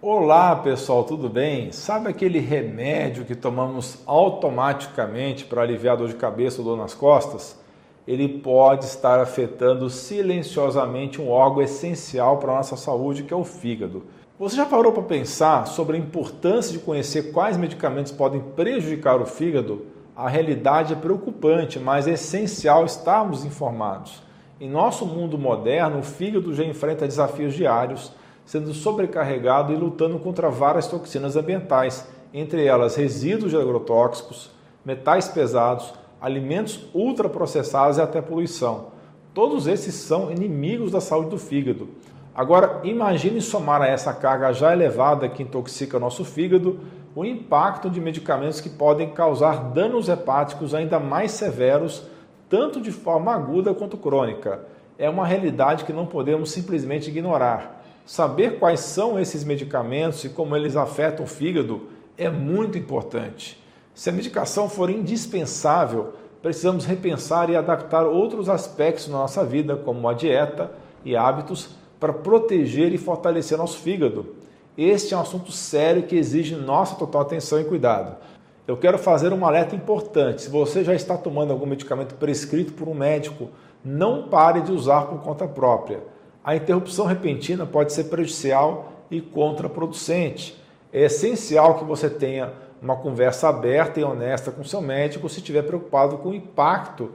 Olá pessoal, tudo bem? Sabe aquele remédio que tomamos automaticamente para aliviar dor de cabeça ou dor nas costas? Ele pode estar afetando silenciosamente um órgão essencial para a nossa saúde, que é o fígado. Você já parou para pensar sobre a importância de conhecer quais medicamentos podem prejudicar o fígado? A realidade é preocupante, mas é essencial estarmos informados. Em nosso mundo moderno, o fígado já enfrenta desafios diários sendo sobrecarregado e lutando contra várias toxinas ambientais, entre elas resíduos de agrotóxicos, metais pesados, alimentos ultraprocessados e até poluição. Todos esses são inimigos da saúde do fígado. Agora, imagine somar a essa carga já elevada que intoxica nosso fígado o impacto de medicamentos que podem causar danos hepáticos ainda mais severos, tanto de forma aguda quanto crônica. É uma realidade que não podemos simplesmente ignorar. Saber quais são esses medicamentos e como eles afetam o fígado é muito importante. Se a medicação for indispensável, precisamos repensar e adaptar outros aspectos na nossa vida, como a dieta e hábitos, para proteger e fortalecer nosso fígado. Este é um assunto sério que exige nossa total atenção e cuidado. Eu quero fazer um alerta importante. Se você já está tomando algum medicamento prescrito por um médico, não pare de usar por conta própria a interrupção repentina pode ser prejudicial e contraproducente. É essencial que você tenha uma conversa aberta e honesta com seu médico se estiver preocupado com o impacto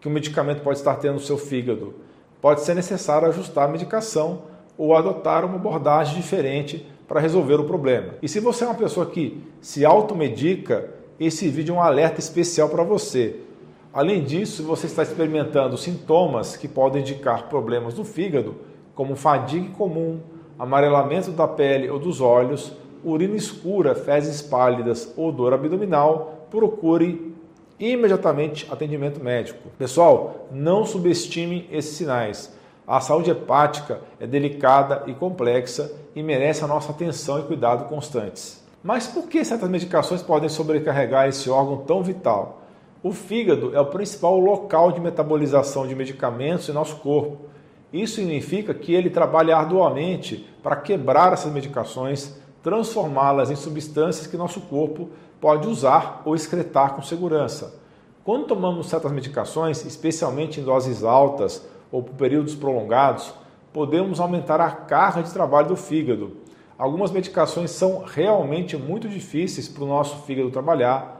que o medicamento pode estar tendo no seu fígado. Pode ser necessário ajustar a medicação ou adotar uma abordagem diferente para resolver o problema. E se você é uma pessoa que se automedica, esse vídeo é um alerta especial para você. Além disso, se você está experimentando sintomas que podem indicar problemas do fígado, como fadiga comum, amarelamento da pele ou dos olhos, urina escura, fezes pálidas ou dor abdominal, procure imediatamente atendimento médico. Pessoal, não subestime esses sinais. A saúde hepática é delicada e complexa e merece a nossa atenção e cuidado constantes. Mas por que certas medicações podem sobrecarregar esse órgão tão vital? O fígado é o principal local de metabolização de medicamentos em nosso corpo. Isso significa que ele trabalha arduamente para quebrar essas medicações, transformá-las em substâncias que nosso corpo pode usar ou excretar com segurança. Quando tomamos certas medicações, especialmente em doses altas ou por períodos prolongados, podemos aumentar a carga de trabalho do fígado. Algumas medicações são realmente muito difíceis para o nosso fígado trabalhar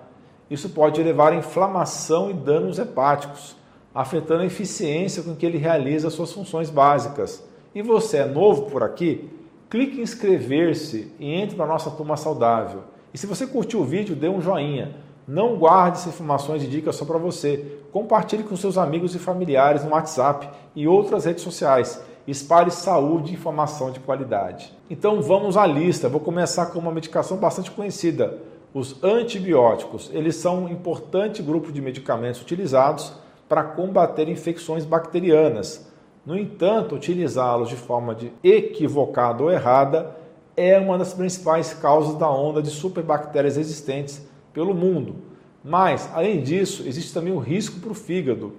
isso pode levar a inflamação e danos hepáticos, afetando a eficiência com que ele realiza suas funções básicas. E você é novo por aqui? Clique em inscrever-se e entre para a nossa turma saudável. E se você curtiu o vídeo, dê um joinha. Não guarde essas informações e dicas só para você. Compartilhe com seus amigos e familiares no WhatsApp e outras redes sociais. Espalhe saúde e informação de qualidade. Então vamos à lista. Vou começar com uma medicação bastante conhecida, os antibióticos, eles são um importante grupo de medicamentos utilizados para combater infecções bacterianas. No entanto, utilizá-los de forma de equivocada ou errada é uma das principais causas da onda de superbactérias existentes pelo mundo. Mas, além disso, existe também o risco para o fígado.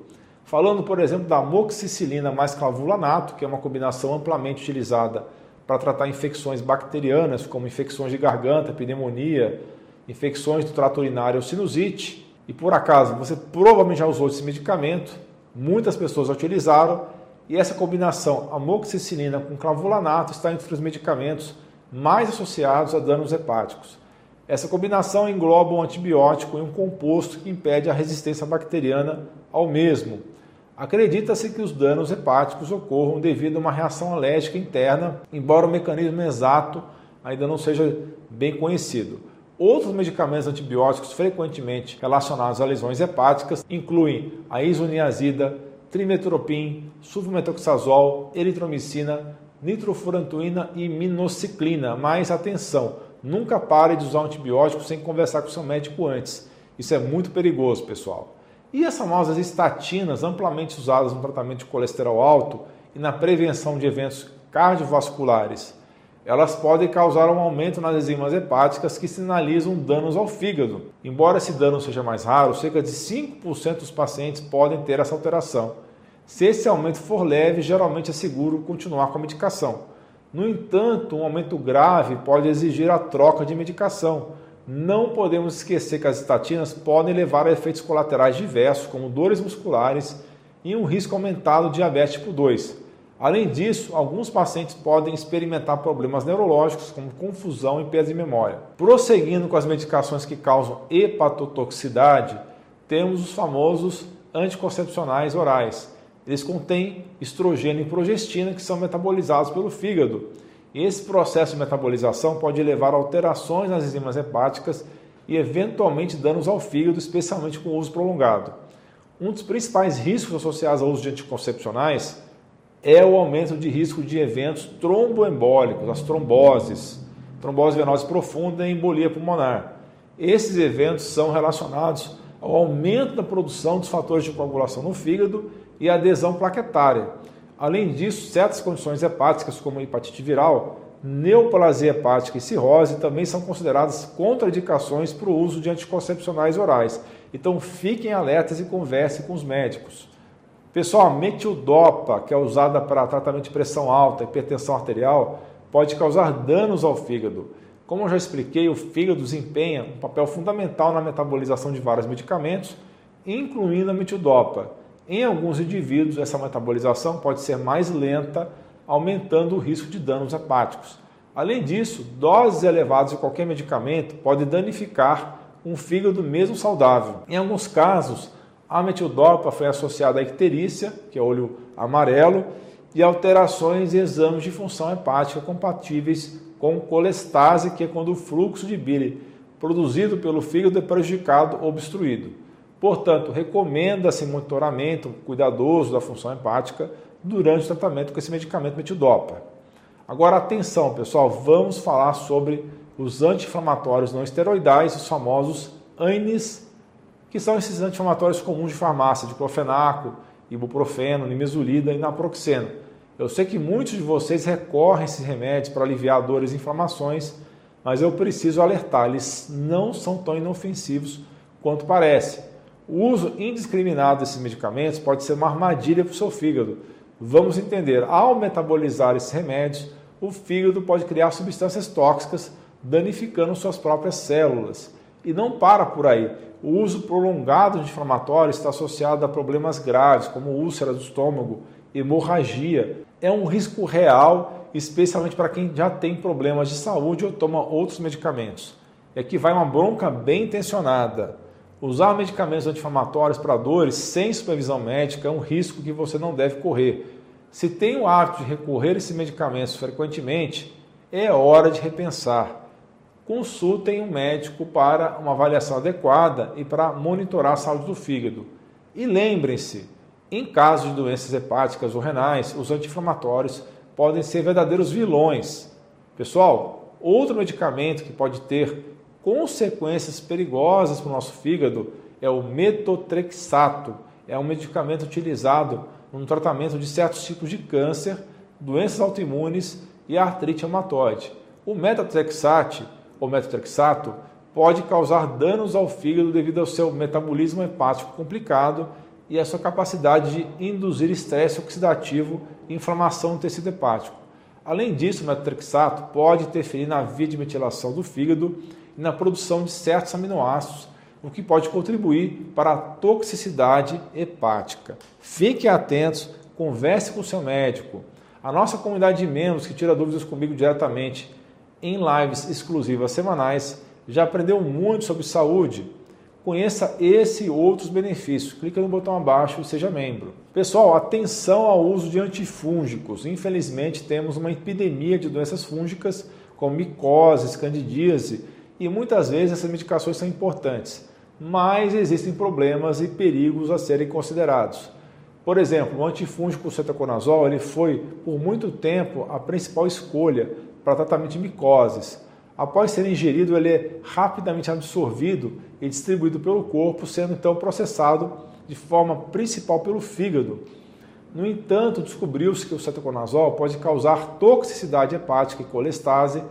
Falando, por exemplo, da amoxicilina mais clavulanato, que é uma combinação amplamente utilizada para tratar infecções bacterianas, como infecções de garganta, pneumonia, infecções do trato urinário ou sinusite, e por acaso você provavelmente já usou esse medicamento, muitas pessoas já utilizaram, e essa combinação amoxicilina com clavulanato está entre os medicamentos mais associados a danos hepáticos. Essa combinação engloba um antibiótico e um composto que impede a resistência bacteriana ao mesmo. Acredita-se que os danos hepáticos ocorram devido a uma reação alérgica interna, embora o mecanismo exato ainda não seja bem conhecido. Outros medicamentos antibióticos frequentemente relacionados a lesões hepáticas incluem a isoniazida, trimetropin, sulfametoxazol, eritromicina, nitrofurantoína e minociclina. Mas atenção, nunca pare de usar um antibiótico sem conversar com seu médico antes. Isso é muito perigoso, pessoal. E as famosas estatinas, amplamente usadas no tratamento de colesterol alto e na prevenção de eventos cardiovasculares elas podem causar um aumento nas enzimas hepáticas que sinalizam danos ao fígado. Embora esse dano seja mais raro, cerca de 5% dos pacientes podem ter essa alteração. Se esse aumento for leve, geralmente é seguro continuar com a medicação. No entanto, um aumento grave pode exigir a troca de medicação. Não podemos esquecer que as estatinas podem levar a efeitos colaterais diversos, como dores musculares e um risco aumentado de diabetes tipo 2. Além disso, alguns pacientes podem experimentar problemas neurológicos, como confusão e perda de memória. Prosseguindo com as medicações que causam hepatotoxicidade, temos os famosos anticoncepcionais orais. Eles contêm estrogênio e progestina que são metabolizados pelo fígado. Esse processo de metabolização pode levar a alterações nas enzimas hepáticas e eventualmente danos ao fígado, especialmente com o uso prolongado. Um dos principais riscos associados ao uso de anticoncepcionais é o aumento de risco de eventos tromboembólicos, as tromboses, trombose venosa profunda e embolia pulmonar. Esses eventos são relacionados ao aumento da produção dos fatores de coagulação no fígado e adesão plaquetária. Além disso, certas condições hepáticas, como hepatite viral, neoplasia hepática e cirrose, também são consideradas contraindicações para o uso de anticoncepcionais orais. Então fiquem alertas e conversem com os médicos. Pessoal, metildopa, que é usada para tratamento de pressão alta, hipertensão arterial, pode causar danos ao fígado. Como eu já expliquei, o fígado desempenha um papel fundamental na metabolização de vários medicamentos, incluindo a metildopa. Em alguns indivíduos, essa metabolização pode ser mais lenta, aumentando o risco de danos hepáticos. Além disso, doses elevadas de qualquer medicamento podem danificar um fígado mesmo saudável. Em alguns casos, a metildopa foi associada à icterícia, que é olho amarelo, e alterações em exames de função hepática compatíveis com colestase, que é quando o fluxo de bile produzido pelo fígado é prejudicado ou obstruído. Portanto, recomenda-se monitoramento cuidadoso da função hepática durante o tratamento com esse medicamento metildopa. Agora, atenção, pessoal, vamos falar sobre os anti-inflamatórios não esteroidais, os famosos ANIS, que são esses anti-inflamatórios comuns de farmácia, de clofenaco, ibuprofeno, nimesulida e naproxeno. Eu sei que muitos de vocês recorrem a esses remédios para aliviar dores e inflamações, mas eu preciso alertar, eles não são tão inofensivos quanto parece. O uso indiscriminado desses medicamentos pode ser uma armadilha para o seu fígado. Vamos entender, ao metabolizar esses remédios, o fígado pode criar substâncias tóxicas, danificando suas próprias células. E não para por aí. O uso prolongado de inflamatórios está associado a problemas graves, como úlcera do estômago, hemorragia. É um risco real, especialmente para quem já tem problemas de saúde ou toma outros medicamentos. E aqui vai uma bronca bem intencionada. Usar medicamentos anti-inflamatórios para dores sem supervisão médica é um risco que você não deve correr. Se tem o hábito de recorrer a esses medicamentos frequentemente, é hora de repensar. Consultem um médico para uma avaliação adequada e para monitorar a saúde do fígado. E lembrem-se, em caso de doenças hepáticas ou renais, os anti-inflamatórios podem ser verdadeiros vilões. Pessoal, outro medicamento que pode ter consequências perigosas para o nosso fígado é o metotrexato. É um medicamento utilizado no tratamento de certos tipos de câncer, doenças autoimunes e artrite reumatoide. O metotrexate ou metotrexato pode causar danos ao fígado devido ao seu metabolismo hepático complicado e a sua capacidade de induzir estresse oxidativo e inflamação no tecido hepático. Além disso, o metotrexato pode interferir na via de metilação do fígado e na produção de certos aminoácidos, o que pode contribuir para a toxicidade hepática. Fiquem atentos, converse com seu médico. A nossa comunidade de membros que tira dúvidas comigo diretamente em lives exclusivas semanais já aprendeu muito sobre saúde. Conheça esse e outros benefícios. Clique no botão abaixo e seja membro. Pessoal, atenção ao uso de antifúngicos. Infelizmente, temos uma epidemia de doenças fúngicas como micose, candidíase e muitas vezes essas medicações são importantes, mas existem problemas e perigos a serem considerados. Por exemplo, o antifúngico cetoconazol ele foi por muito tempo a principal escolha para tratamento de micoses. Após ser ingerido, ele é rapidamente absorvido e distribuído pelo corpo, sendo então processado de forma principal pelo fígado. No entanto, descobriu-se que o cetoconazol pode causar toxicidade hepática e colestase,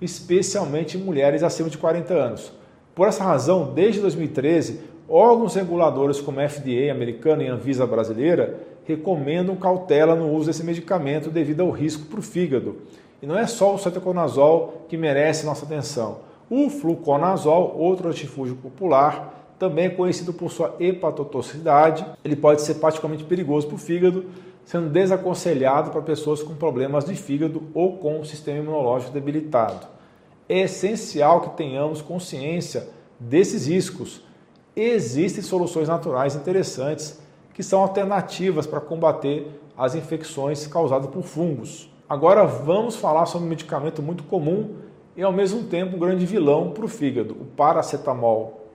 especialmente em mulheres acima de 40 anos. Por essa razão, desde 2013, órgãos reguladores como a FDA americana e a Anvisa brasileira recomendam cautela no uso desse medicamento devido ao risco para o fígado. E não é só o cetoconazol que merece nossa atenção. O fluconazol, outro antifúngico popular, também é conhecido por sua hepatotoxicidade. Ele pode ser particularmente perigoso para o fígado, sendo desaconselhado para pessoas com problemas de fígado ou com o sistema imunológico debilitado. É essencial que tenhamos consciência desses riscos. Existem soluções naturais interessantes que são alternativas para combater as infecções causadas por fungos. Agora vamos falar sobre um medicamento muito comum e ao mesmo tempo um grande vilão para o fígado, o paracetamol.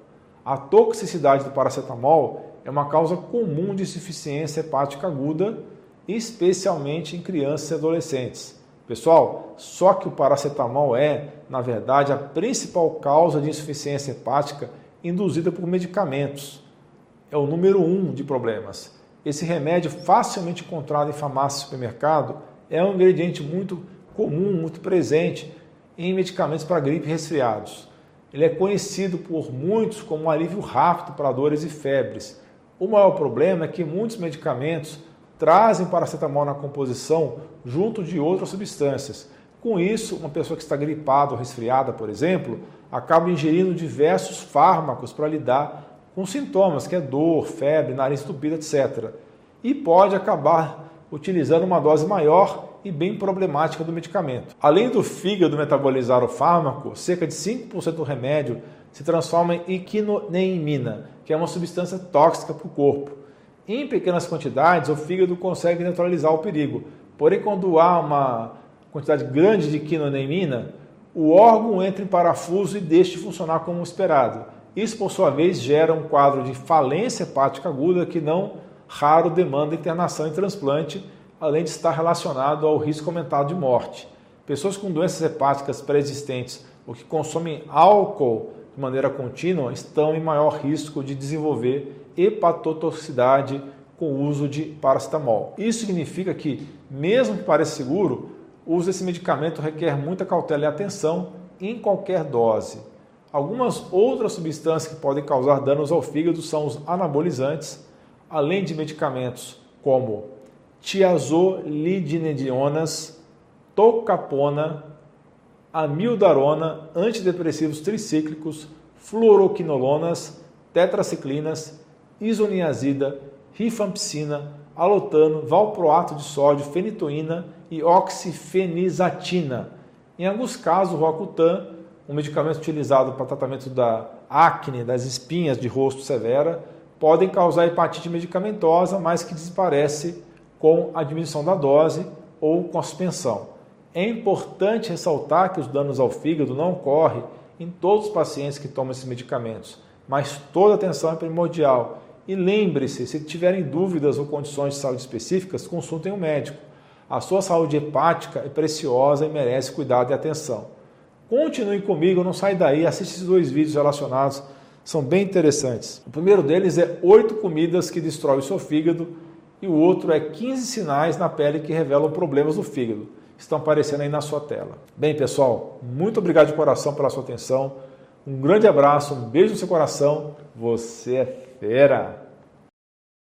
A toxicidade do paracetamol é uma causa comum de insuficiência hepática aguda, especialmente em crianças e adolescentes. Pessoal, só que o paracetamol é, na verdade, a principal causa de insuficiência hepática induzida por medicamentos. É o número um de problemas. Esse remédio, facilmente encontrado em farmácia e supermercado, é um ingrediente muito comum, muito presente em medicamentos para gripe e resfriados. Ele é conhecido por muitos como um alívio rápido para dores e febres. O maior problema é que muitos medicamentos trazem paracetamol na composição junto de outras substâncias. Com isso, uma pessoa que está gripada ou resfriada, por exemplo, acaba ingerindo diversos fármacos para lidar com sintomas, que é dor, febre, nariz entupido, etc. E pode acabar utilizando uma dose maior e bem problemática do medicamento. Além do fígado metabolizar o fármaco, cerca de 5% do remédio se transforma em equinoneimina, que é uma substância tóxica para o corpo. Em pequenas quantidades, o fígado consegue neutralizar o perigo. Porém, quando há uma quantidade grande de quinoneimina, o órgão entra em parafuso e deixa de funcionar como esperado. Isso, por sua vez, gera um quadro de falência hepática aguda que não raro demanda internação e transplante além de estar relacionado ao risco aumentado de morte. Pessoas com doenças hepáticas pré-existentes ou que consomem álcool de maneira contínua estão em maior risco de desenvolver hepatotoxicidade com o uso de paracetamol. Isso significa que, mesmo que pareça seguro, o uso desse medicamento requer muita cautela e atenção em qualquer dose. Algumas outras substâncias que podem causar danos ao fígado são os anabolizantes, além de medicamentos como tiazolidinedionas, tocapona, amildarona, antidepressivos tricíclicos, fluoroquinolonas, tetraciclinas, isoniazida, rifampicina, alotano, valproato de sódio, fenitoína e oxifenizatina. Em alguns casos, o Roacutan, um medicamento utilizado para tratamento da acne, das espinhas de rosto severa, podem causar hepatite medicamentosa, mas que desaparece com a diminuição da dose ou com a suspensão. É importante ressaltar que os danos ao fígado não ocorrem em todos os pacientes que tomam esses medicamentos, mas toda atenção é primordial. E lembre-se, se tiverem dúvidas ou condições de saúde específicas, consultem um médico. A sua saúde hepática é preciosa e merece cuidado e atenção. Continue comigo, não sai daí, assiste esses dois vídeos relacionados, são bem interessantes. O primeiro deles é oito comidas que destroem o seu fígado e o outro é 15 sinais na pele que revelam problemas do fígado. Estão aparecendo aí na sua tela. Bem, pessoal, muito obrigado de coração pela sua atenção. Um grande abraço, um beijo no seu coração. Você é fera!